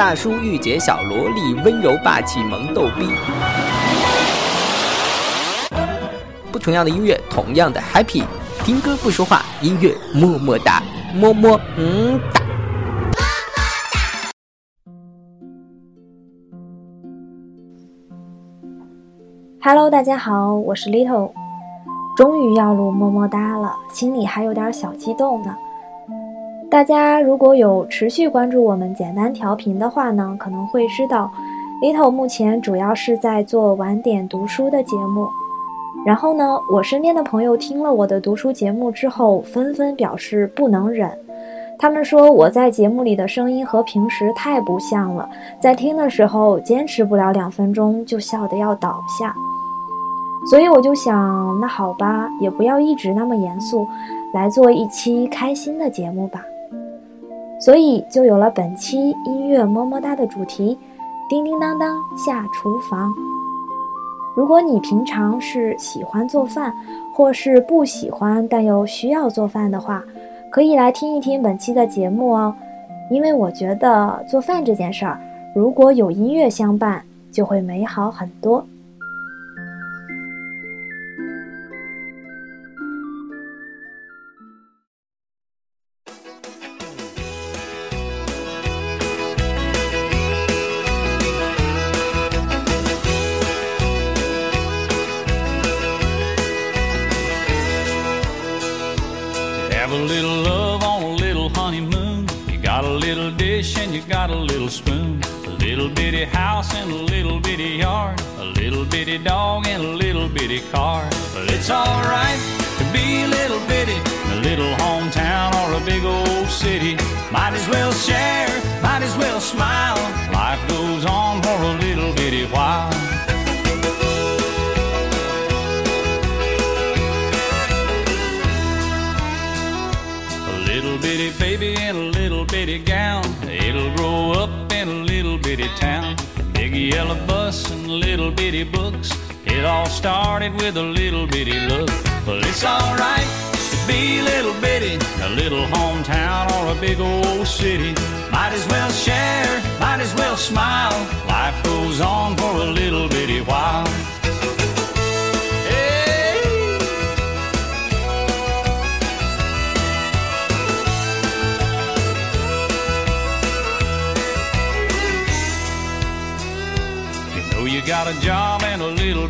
大叔御姐小萝莉，温柔霸气萌逗逼。不同样的音乐，同样的 happy。听歌不说话，音乐么么哒，么么嗯哒。Hello，大家好，我是 Little，终于要录么么哒了，心里还有点小激动呢。大家如果有持续关注我们简单调频的话呢，可能会知道，Little 目前主要是在做晚点读书的节目。然后呢，我身边的朋友听了我的读书节目之后，纷纷表示不能忍，他们说我在节目里的声音和平时太不像了，在听的时候坚持不了两分钟就笑得要倒下。所以我就想，那好吧，也不要一直那么严肃，来做一期开心的节目吧。所以就有了本期音乐么么哒的主题：叮叮当当下厨房。如果你平常是喜欢做饭，或是不喜欢但又需要做饭的话，可以来听一听本期的节目哦。因为我觉得做饭这件事儿，如果有音乐相伴，就会美好很多。dog in a little bitty car. But it's alright to be a little bitty in a little hometown or a big old city. Might as well share, might as well smile. Life goes on for a little bitty while. A little bitty baby in a little bitty gown. It'll grow up in a little bitty town. Big yellow bus and little bitty books started with a little bitty look. But it's alright to be a little bitty, a little hometown or a big old city. Might as well share, might as well smile. Life goes on for a little bitty while. you know you got a job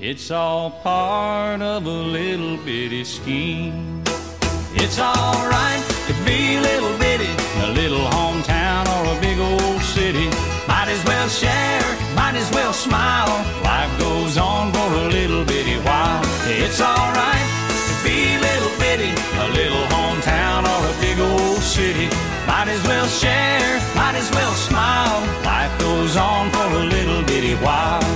it's all part of a little bitty scheme. It's alright to be a little bitty, a little hometown or a big old city. Might as well share, might as well smile. Life goes on for a little bitty while. It's alright to be a little bitty, a little hometown or a big old city. Might as well share, might as well smile. Life goes on for a little bitty while.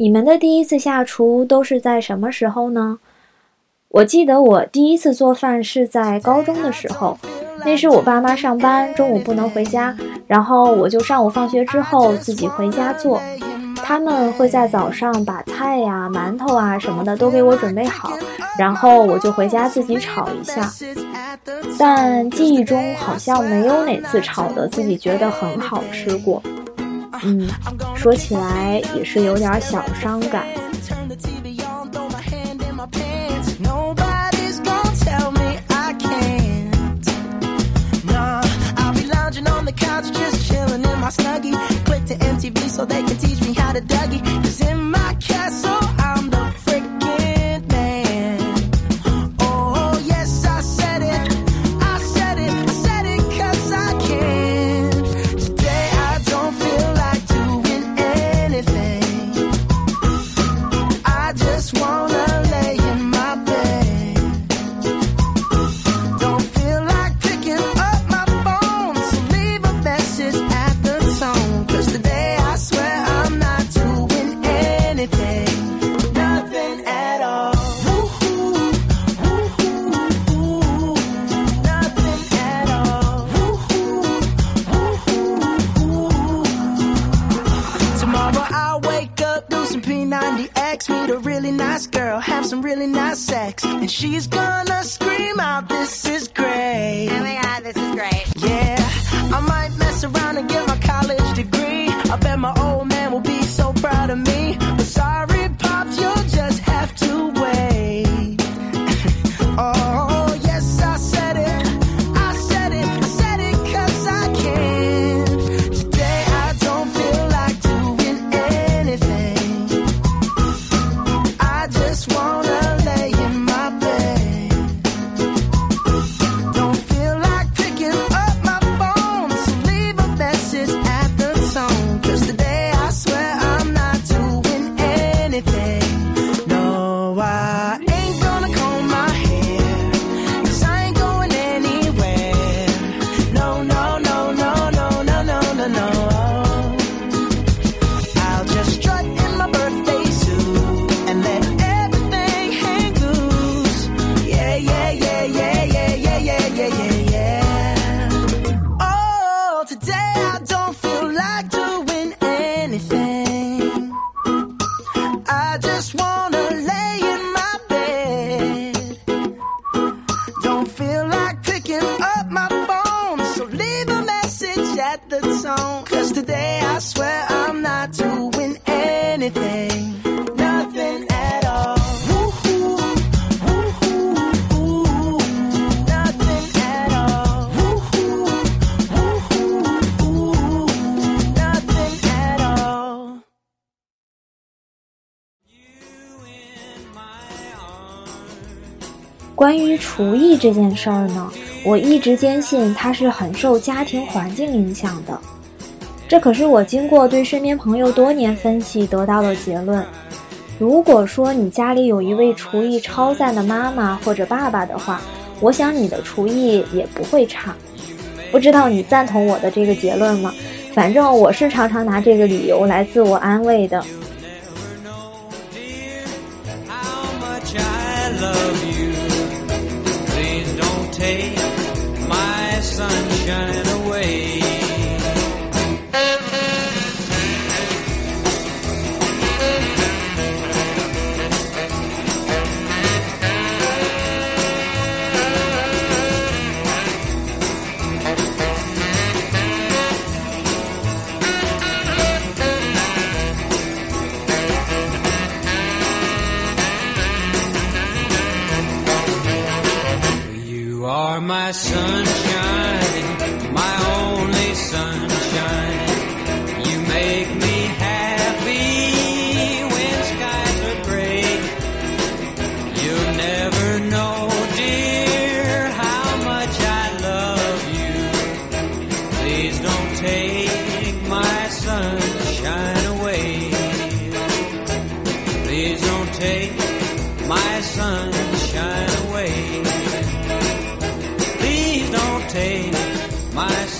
你们的第一次下厨都是在什么时候呢？我记得我第一次做饭是在高中的时候，那是我爸妈上班，中午不能回家，然后我就上午放学之后自己回家做。他们会在早上把菜呀、馒头啊什么的都给我准备好，然后我就回家自己炒一下。但记忆中好像没有哪次炒的自己觉得很好吃过。嗯，说起来也是有点小伤感。关于厨艺这件事儿呢，我一直坚信它是很受家庭环境影响的。这可是我经过对身边朋友多年分析得到的结论。如果说你家里有一位厨艺超赞的妈妈或者爸爸的话，我想你的厨艺也不会差。不知道你赞同我的这个结论吗？反正我是常常拿这个理由来自我安慰的。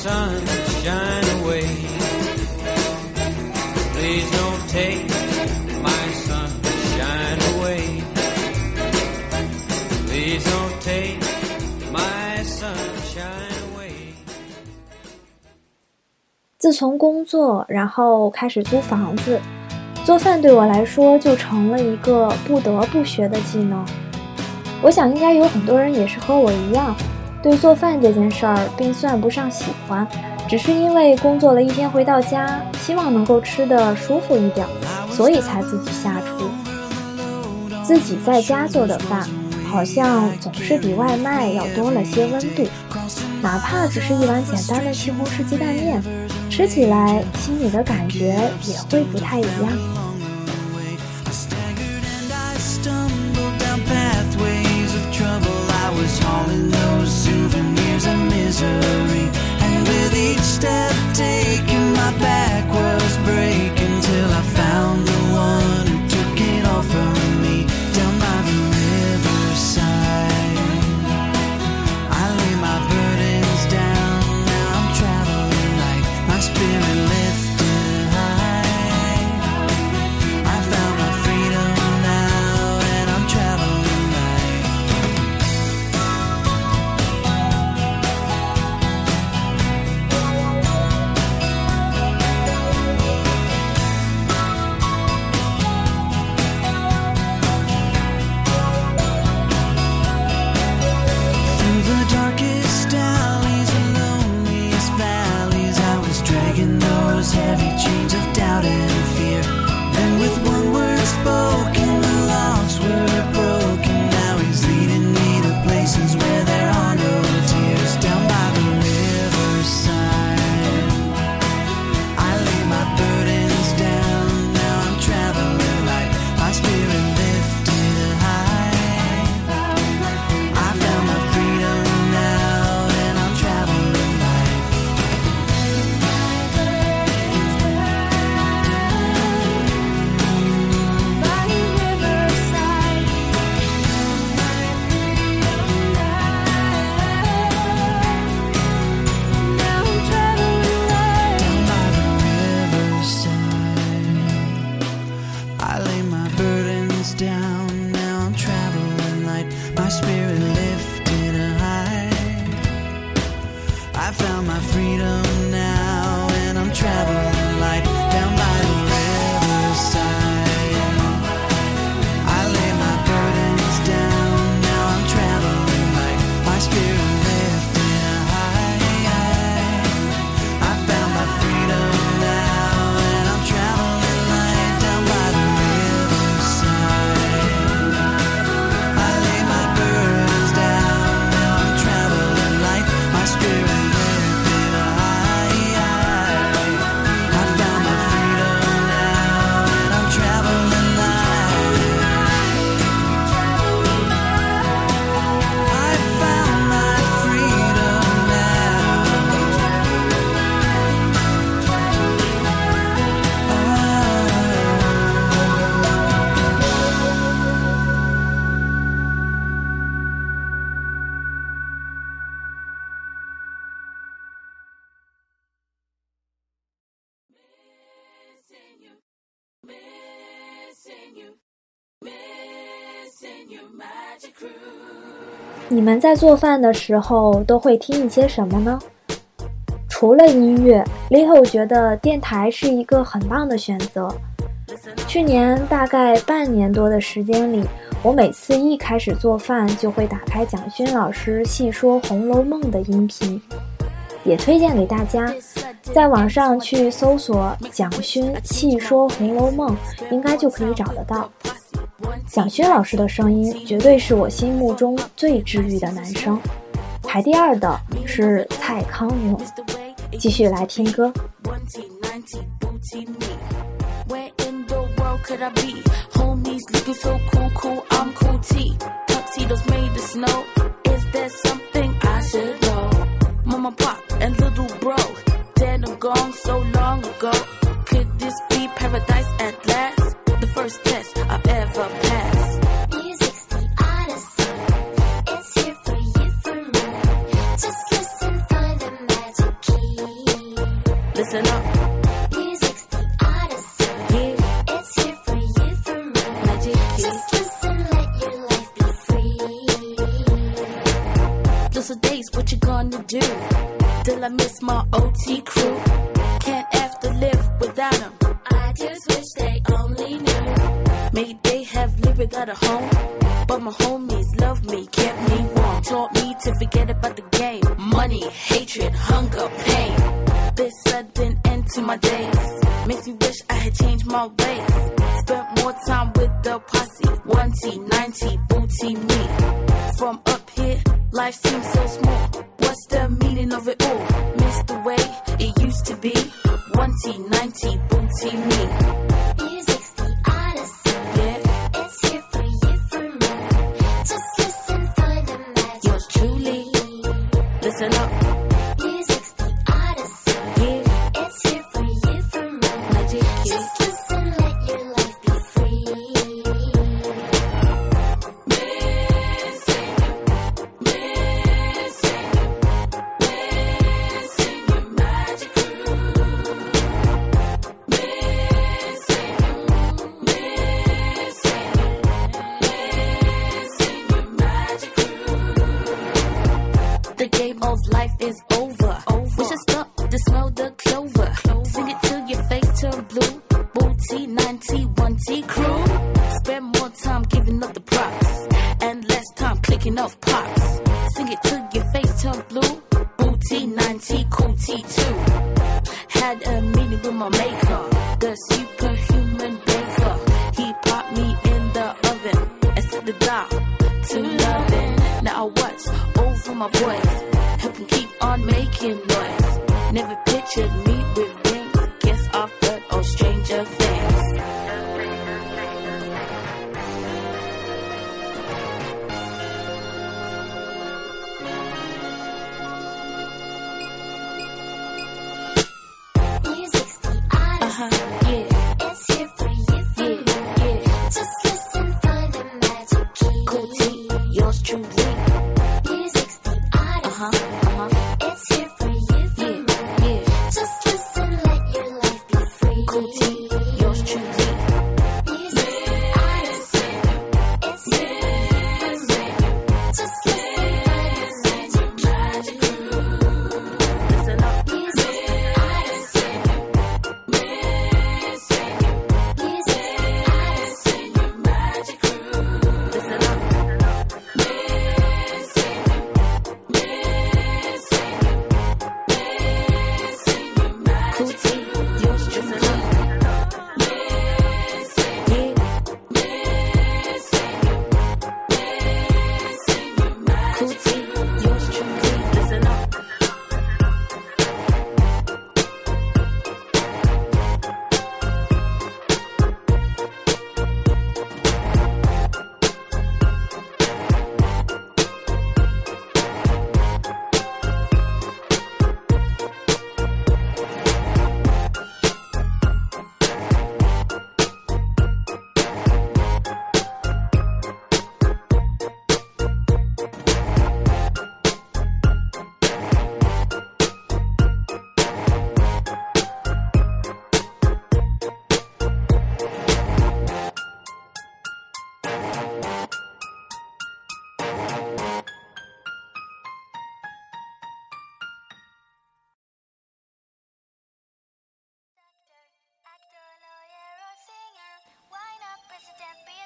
Sunshine away. Please don't take my sunshine away. Please don't take my sunshine away. 自从工作，然后开始租房子，做饭对我来说就成了一个不得不学的技能。我想应该有很多人也是和我一样，对做饭这件事儿并算不上喜欢，只是因为工作了一天回到家，希望能够吃得舒服一点，所以才自己下厨。自己在家做的饭，好像总是比外卖要多了些温度，哪怕只是一碗简单的西红柿鸡蛋面，吃起来心里的感觉也会不太一样。Misery. And with each step taken, my back 你们在做饭的时候都会听一些什么呢？除了音乐，Little 觉得电台是一个很棒的选择。去年大概半年多的时间里，我每次一开始做饭就会打开蒋勋老师细说《红楼梦》的音频，也推荐给大家。在网上去搜索“蒋勋细说红楼梦”，应该就可以找得到。蒋勋老师的声音绝对是我心目中最治愈的男生，排第二的是蔡康永。继续来听歌。Where Those are days, what you gonna do? Till I miss my OT crew. Can't have to live without them. I just wish they only knew. Maybe they have lived without a home. But my homies love me, kept me warm. Taught me to forget about the game. Money, hatred, hunger, pain. This sudden end to my days. Makes me wish I had life seems so small. What's the meaning of it all? Miss the way it used to be. 1T, 90, booty me. Life is over. We should stop to smell the clover. Sing it till your face turn blue. Booty 90 1T crew. Spend more time giving up the props and less time clicking off pops. Sing it till your face turn blue. Booty 90 cool T2. Had a meeting with my maker, the superhuman baker. He popped me in the oven and set the dial to loving. Now I watch over my voice,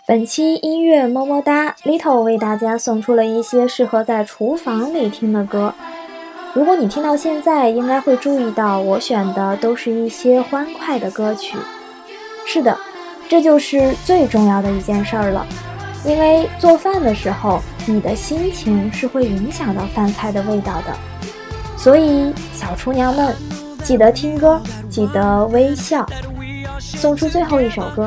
本期音乐么么哒，Little 为大家送出了一些适合在厨房里听的歌。如果你听到现在，应该会注意到我选的都是一些欢快的歌曲。是的，这就是最重要的一件事儿了，因为做饭的时候，你的心情是会影响到饭菜的味道的。所以，小厨娘们，记得听歌，记得微笑。送出最后一首歌，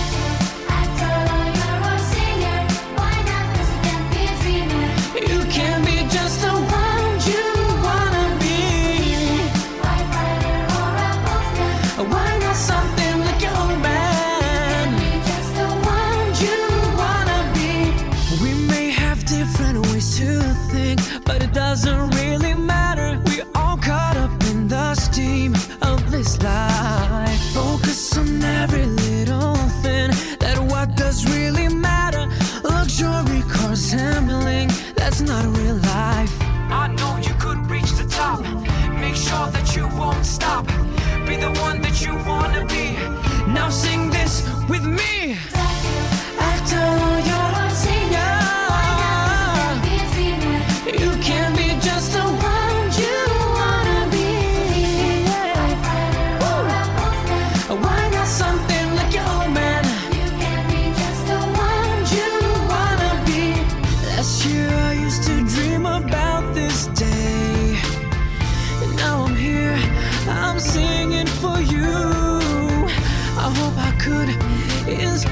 that's not real life. I know you could reach the top. Make sure that you won't stop. Be the one that you wanna be. Now sing this with me.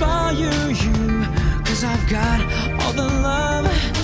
Inspire you. Cause I've got all the love